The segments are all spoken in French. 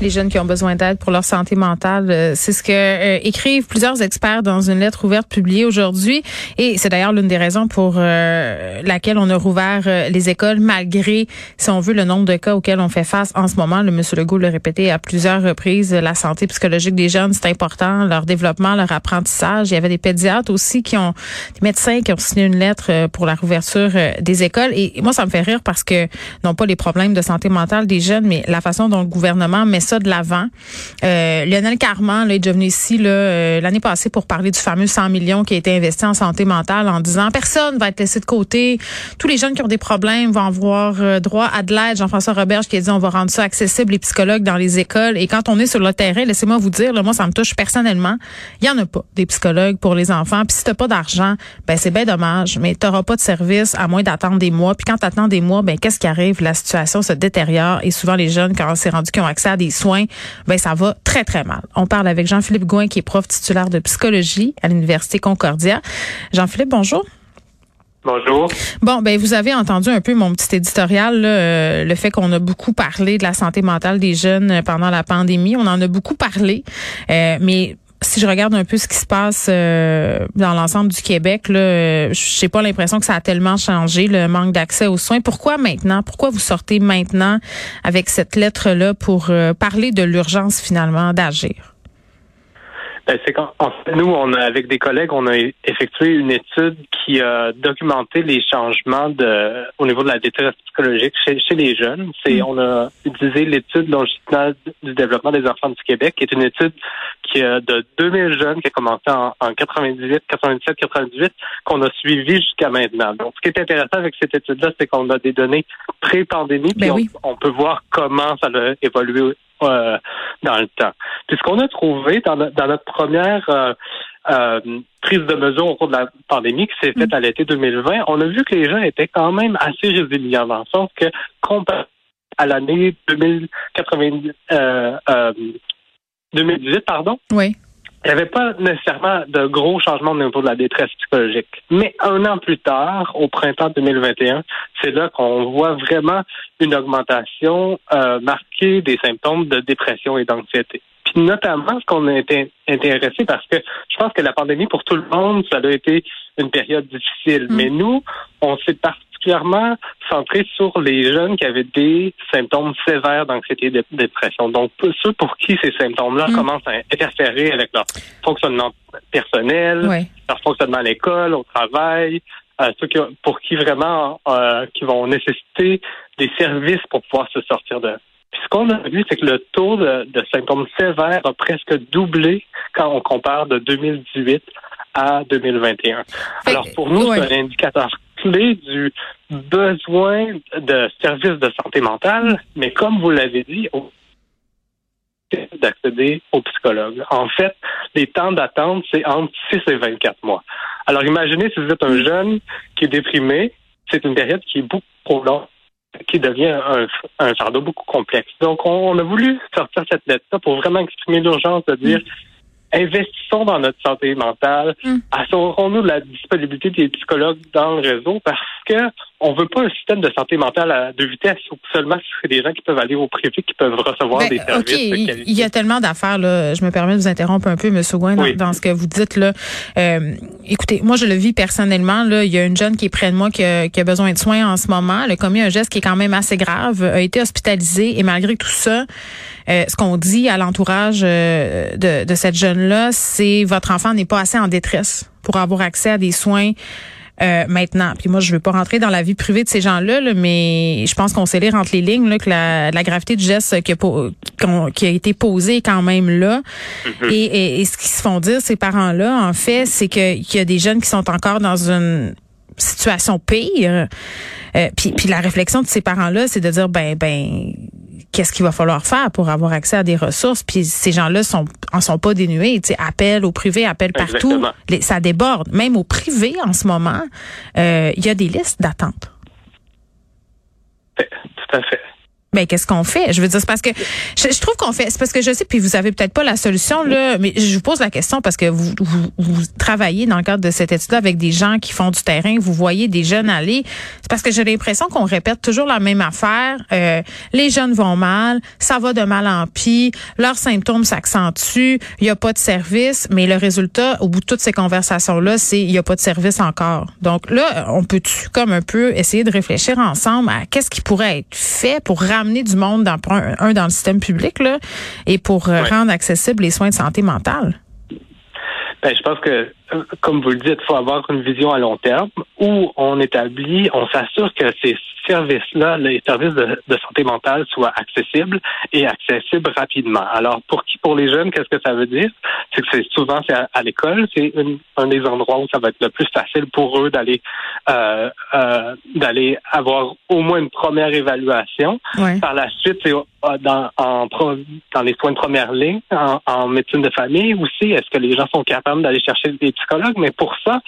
les jeunes qui ont besoin d'aide pour leur santé mentale. Euh, c'est ce que euh, écrivent plusieurs experts dans une lettre ouverte publiée aujourd'hui. Et c'est d'ailleurs l'une des raisons pour euh, laquelle on a rouvert les écoles, malgré, si on veut, le nombre de cas auxquels on fait face en ce moment. Le monsieur Legault l'a répété à plusieurs reprises. La santé psychologique des jeunes, c'est important. Leur développement, leur apprentissage. Il y avait des pédiatres aussi qui ont, des médecins qui ont signé une lettre pour la rouverture des écoles. Et moi, ça me fait rire parce que, non pas les problèmes de santé mentale des jeunes, mais la façon dont le gouvernement met ça de l'avant. Euh, Lionel Carman là, est déjà venu ici euh, l'année passée pour parler du fameux 100 millions qui a été investi en santé mentale en disant personne va être laissé de côté. Tous les jeunes qui ont des problèmes vont avoir euh, droit à de l'aide. Jean-François Roberge qui a dit on va rendre ça accessible les psychologues dans les écoles. Et quand on est sur le terrain, laissez-moi vous dire, là, moi ça me touche personnellement. Il y en a pas des psychologues pour les enfants. Puis si t'as pas d'argent, ben c'est bien dommage. Mais t'auras pas de service à moins d'attendre des mois. Puis quand t'attends des mois, ben qu'est-ce qui arrive? La situation se détériore et souvent les jeunes quand c'est rendu qui ont accès à des soins, ben ça va très très mal. On parle avec Jean-Philippe Gouin qui est prof titulaire de psychologie à l'université Concordia. Jean-Philippe, bonjour. Bonjour. Bon, ben vous avez entendu un peu mon petit éditorial, euh, le fait qu'on a beaucoup parlé de la santé mentale des jeunes pendant la pandémie. On en a beaucoup parlé, euh, mais si je regarde un peu ce qui se passe euh, dans l'ensemble du Québec, là, j'ai pas l'impression que ça a tellement changé le manque d'accès aux soins. Pourquoi maintenant? Pourquoi vous sortez maintenant avec cette lettre là pour euh, parler de l'urgence finalement d'agir? Ben, c'est quand nous, on a, avec des collègues, on a effectué une étude qui a documenté les changements de, au niveau de la détresse psychologique chez, chez les jeunes. C'est, mm. on a utilisé l'étude longitudinale du développement des enfants du Québec, qui est une étude qui a de 2000 jeunes qui a commencé en, en 98, 97, 98, qu'on a suivi jusqu'à maintenant. Donc, ce qui est intéressant avec cette étude-là, c'est qu'on a des données pré-pandémie, ben puis on, on, peut voir comment ça a évolué euh, dans le temps. Puis ce qu'on a trouvé dans, dans notre première euh, euh, prise de mesure au cours de la pandémie qui s'est faite mm. à l'été 2020, on a vu que les gens étaient quand même assez résilients dans le sens que comparé à l'année 2018, pardon. Oui il n'y avait pas nécessairement de gros changements au niveau de la détresse psychologique. Mais un an plus tard, au printemps 2021, c'est là qu'on voit vraiment une augmentation euh, marquée des symptômes de dépression et d'anxiété. Puis notamment, ce qu'on a été intéressé parce que je pense que la pandémie, pour tout le monde, ça a été une période difficile. Mm. Mais nous, on s'est parti particulièrement centré sur les jeunes qui avaient des symptômes sévères d'anxiété et de dépression. Donc, ceux pour qui ces symptômes-là mm. commencent à interférer avec leur fonctionnement personnel, leur fonctionnement à l'école, au travail, euh, ceux pour qui vraiment euh, qui vont nécessiter des services pour pouvoir se sortir de. Puis ce qu'on a vu, c'est que le taux de, de, symptômes sévères a presque doublé quand on compare de 2018 à 2021. Alors pour nous, c'est un indicateur du besoin de services de santé mentale, mais comme vous l'avez dit, d'accéder au psychologue. En fait, les temps d'attente, c'est entre 6 et 24 mois. Alors imaginez si vous êtes un jeune qui est déprimé, c'est une période qui est beaucoup trop longue qui devient un, un beaucoup complexe. Donc, on, a voulu sortir cette lettre-là pour vraiment exprimer l'urgence de dire investissons dans notre santé mentale, mm. assurons-nous de la disponibilité des psychologues dans le réseau parce que on veut pas un système de santé mentale à deux vitesses où seulement c'est des gens qui peuvent aller au privé qui peuvent recevoir ben, des services de qualité. Il y a tellement d'affaires là. Je me permets de vous interrompre un peu, M. Gouin, dans, ce que vous dites là. Euh, écoutez, moi je le vis personnellement. Là, il y a une jeune qui est près de moi qui a, qui a besoin de soins en ce moment. Elle a commis un geste qui est quand même assez grave, a été hospitalisée et malgré tout ça. Euh, ce qu'on dit à l'entourage euh, de, de cette jeune-là, c'est votre enfant n'est pas assez en détresse pour avoir accès à des soins euh, maintenant. Puis moi, je veux pas rentrer dans la vie privée de ces gens-là, là, mais je pense qu'on sait lire entre les lignes là, que la, la gravité du geste qui a, qui a été posé est quand même là. Mm-hmm. et, et, ce qu'ils se font dire, ces parents-là, en fait, c'est qu'il y a des jeunes qui sont encore dans une situation pire. Euh, puis, puis la réflexion de ces parents-là, c'est de dire ben ben qu'est-ce qu'il va falloir faire pour avoir accès à des ressources? Puis ces gens-là sont en sont pas dénués. Tu sais, appel au privé, appel partout. ça déborde. Même au privé en ce moment, euh, il y a des listes d'attente. Tout à fait. Mais qu'est-ce qu'on fait? Je veux dire, c'est parce que je, trouve qu'on fait, c'est parce que je sais, puis vous avez peut-être pas la solution, là, mais je vous pose la question parce que vous, vous, travaillez dans le cadre de cette étude avec des gens qui font du terrain, vous voyez des jeunes aller. C'est parce que j'ai l'impression qu'on répète toujours la même affaire. Euh, les jeunes vont mal, ça va de mal en pis, leurs symptômes s'accentuent, il y a pas de service, mais le résultat, au bout de toutes ces conversations-là, c'est il y a pas de service encore. Donc là, on peut-tu comme un peu essayer de réfléchir ensemble à qu'est-ce qui pourrait être fait pour ramener amener du monde dans un, dans le système public là, et pour euh, rendre accessibles les soins de santé mentale? Ben, je pense que, comme vous le dites, il faut avoir une vision à long terme où on établit, on s'assure que ces services-là, les services de, santé mentale soient accessibles et accessibles rapidement. Alors, pour qui, pour les jeunes, qu'est-ce que ça veut dire? C'est que c'est souvent c'est à, l'école, c'est un des endroits où ça va être le plus facile pour eux d'aller euh, euh, d'aller avoir au moins une première évaluation. Par la suite, c'est euh, dans, en, dans les soins de première ligne, en, en médecine de famille aussi. Est-ce que les gens sont capables d'aller chercher des Mais pour ça,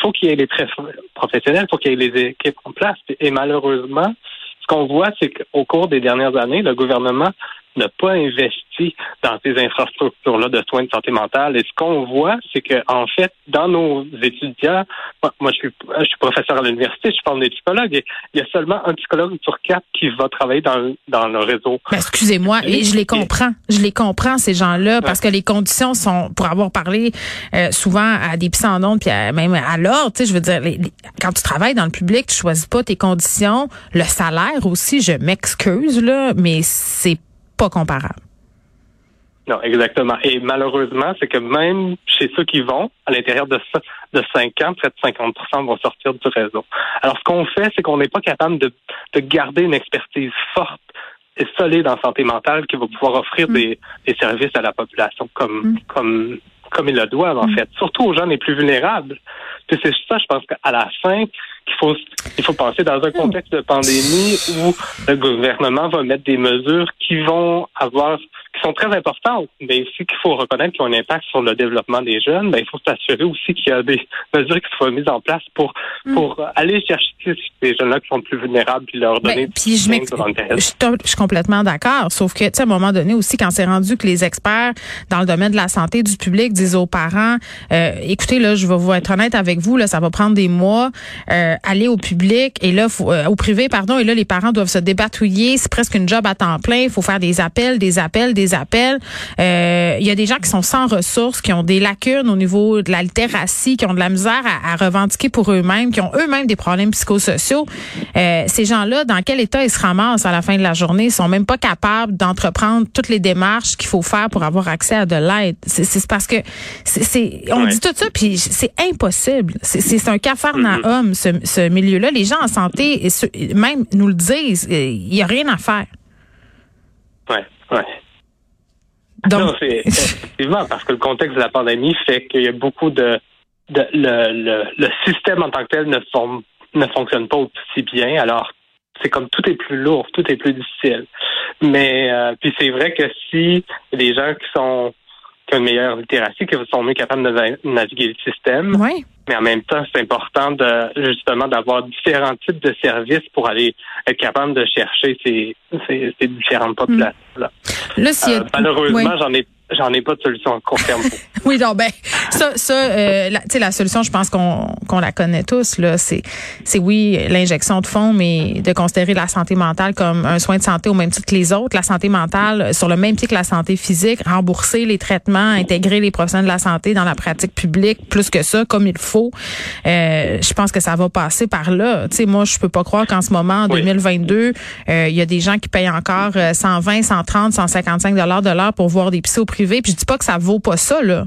faut qu'il y ait les très professionnels, faut qu'il y ait les équipes en place. Et malheureusement, ce qu'on voit, c'est qu'au cours des dernières années, le gouvernement n'a pas investi dans ces infrastructures-là de soins de santé mentale. Et ce qu'on voit, c'est que en fait, dans nos étudiants, moi, je, suis, je suis professeur à l'université, je forme des psychologues, et il y a seulement un psychologue sur quatre qui va travailler dans, dans le réseau. Ben, excusez-moi, et je les comprends. Je les comprends, ces gens-là, parce que les conditions sont, pour avoir parlé euh, souvent à des psy en puis même à l'ordre, tu sais, je veux dire, quand tu travailles dans le public, tu choisis pas tes conditions, le salaire aussi, je m'excuse, là, mais c'est pas comparable. Non, exactement. Et malheureusement, c'est que même chez ceux qui vont, à l'intérieur de, de 5 ans, près de 50 vont sortir du réseau. Alors, ce qu'on fait, c'est qu'on n'est pas capable de, de, garder une expertise forte et solide en santé mentale qui va pouvoir offrir mm. des, des, services à la population comme, mm. comme, comme ils le doivent, en mm. fait. Surtout aux gens les plus vulnérables. C'est ça, je pense qu'à la fin, qu'il faut, il faut penser dans un contexte de pandémie où le gouvernement va mettre des mesures qui vont avoir sont très importantes, mais aussi qu'il faut reconnaître qu'ils ont un impact sur le développement des jeunes, ben, il faut s'assurer aussi qu'il y a des mesures qui soient mises en place pour, mm. pour aller chercher ces jeunes-là qui sont plus vulnérables puis leur donner ben, puis je, je, je, suis complètement d'accord, sauf que, tu sais, à un moment donné aussi, quand c'est rendu que les experts dans le domaine de la santé du public disent aux parents, euh, écoutez, là, je vais vous être honnête avec vous, là, ça va prendre des mois, euh, aller au public et là, faut, euh, au privé, pardon, et là, les parents doivent se débatouiller, c'est presque une job à temps plein, il faut faire des appels, des appels, des appels. Euh, il y a des gens qui sont sans ressources, qui ont des lacunes au niveau de la littératie, qui ont de la misère à, revendiquer pour eux-mêmes, qui ont eux-mêmes des problèmes psychosociaux. Euh, ces gens-là, dans quel état ils se ramassent à la fin de la journée, ils sont même pas capables d'entreprendre toutes les démarches qu'il faut faire pour avoir accès à de l'aide. C'est parce que c'est on dit tout ça puis c'est impossible. C'est un cafarnaum ce, ce milieu-là. Les gens en santé même nous le disent, il y a rien à faire. Ouais, ouais. Non, c'est effectivement parce que le contexte de la pandémie fait qu'il y a beaucoup de, de le, le, le, système en tant que tel ne, ne fonctionne pas aussi bien. Alors, c'est comme tout est plus lourd, tout est plus difficile. Mais euh, puis c'est vrai que si les gens qui sont une meilleure littératie, qui sont mieux capables de naviguer le système, oui. mais en même temps, c'est important de justement d'avoir différents types de services pour aller être capable de chercher ces, ces, ces différentes populations là. Là, euh, malheureusement, j'en ai j'en ai pas de solution à court terme. Oui, non, ben ça, ça, euh, la, la solution, je pense qu'on qu'on la connaît tous là. C'est c'est oui l'injection de fonds, mais de considérer la santé mentale comme un soin de santé au même titre que les autres. La santé mentale sur le même pied que la santé physique, rembourser les traitements, intégrer les professionnels de la santé dans la pratique publique, plus que ça, comme il faut. Euh, je pense que ça va passer par là. Tu sais, moi, je peux pas croire qu'en ce moment, en 2022, euh, il y a des gens qui payent encore 120, 130, 155 dollars de l'heure pour voir des psyos privés. Puis je dis pas que ça vaut pas ça là.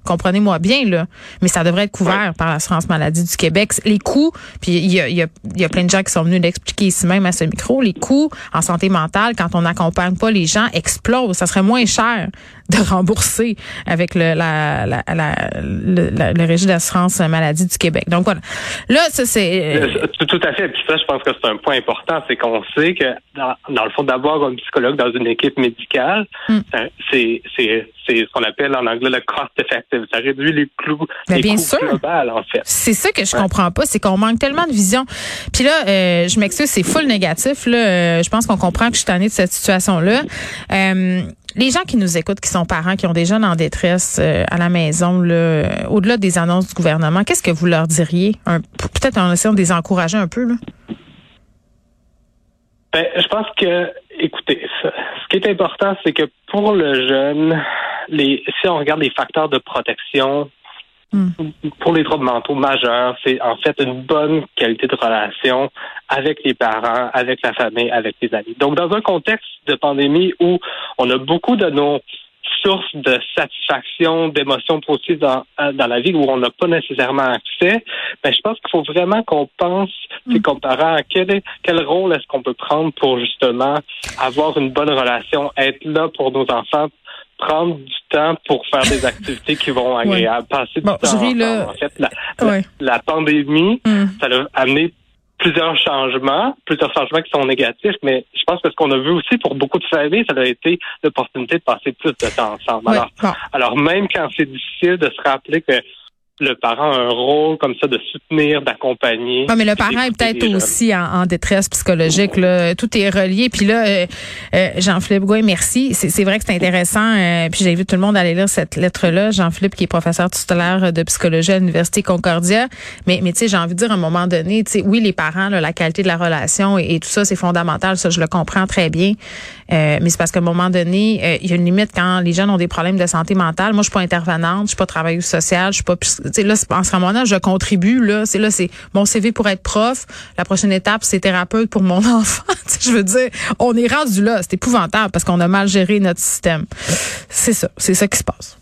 Comprenez-moi bien, là. Mais ça devrait être couvert par l'assurance maladie du Québec. Les coûts, puis il y a, y, a, y a plein de gens qui sont venus l'expliquer ici même à ce micro, les coûts en santé mentale, quand on n'accompagne pas les gens, explosent. Ça serait moins cher de rembourser avec le, la, la, la, le, le régime d'assurance maladie du Québec. Donc voilà. Là, ça c'est... Euh, tout à fait. Puis ça, je pense que c'est un point important. C'est qu'on sait que, dans, dans, le fond, d'avoir un psychologue dans une équipe médicale, mm. c'est ce qu'on appelle en anglais le cost Ça réduit les coûts, les bien coûts sûr. en fait. C'est ça que je comprends pas, c'est qu'on manque tellement de vision. Puis là, euh, je m'excuse, c'est full négatif. Là, euh, je pense qu'on comprend que je suis tannée de cette situation-là. Euh, les gens qui nous écoutent, qui sont parents, qui ont des jeunes en détresse euh, à la maison, là, au-delà des annonces du gouvernement, qu'est-ce que vous leur diriez? Peut-être en essayant de les encourager un peu. Là? Ben, je pense que, écoutez, ce qui est important, c'est que pour le jeune, les, si on regarde les facteurs de protection, hmm. pour les troubles mentaux majeurs, c'est en fait une bonne qualité de relation avec les parents, avec la famille, avec les amis. Donc, dans un contexte de pandémie où on a beaucoup de nos source de satisfaction, d'émotions positives dans, dans la vie où on n'a pas nécessairement accès, ben, je pense qu'il faut vraiment qu'on pense, mm. comparant à quel, quel rôle est-ce qu'on peut prendre pour justement avoir une bonne relation, être là pour nos enfants, prendre du temps pour faire des activités qui vont agréables, passer du temps ensemble. En fait, la, la, pandémie, mm. ça a amené plusieurs changements, plusieurs changements qui sont négatifs, mais je pense que ce qu'on a vu aussi pour beaucoup de familles, ça a été l'opportunité de passer plus de temps ensemble. alors, alors, même quand c'est difficile de se rappeler que le parent a un rôle comme ça de soutenir, d'accompagner. Non, mais le parent est peut-être aussi en, détresse psychologique. Là. Tout est relié. Puis là, euh, euh, Jean-Philippe Gouin, merci. C'est vrai que c'est intéressant. Euh, puis j'ai vu tout le monde aller lire cette lettre-là. Jean-Philippe, qui est professeur tutélaire de psychologie à l'Université Concordia. Mais, mais tu sais, j'ai envie de dire à un moment donné, tu sais, oui, les parents, la qualité de la relation et, tout ça, c'est fondamental. Ça, je le comprends très bien. mais c'est parce qu'à un moment donné, il y a une limite quand les jeunes ont des problèmes de santé mentale. Moi, je suis pas intervenante, je suis pas travailleuse sociale, je suis pas là, en ce moment-là, je contribue. Là, c'est là, c'est mon CV pour être prof. La prochaine étape, c'est thérapeute pour mon enfant. je veux dire, on est rendu là. C'est épouvantable parce qu'on a mal géré notre système. C'est ça, c'est ça qui se passe.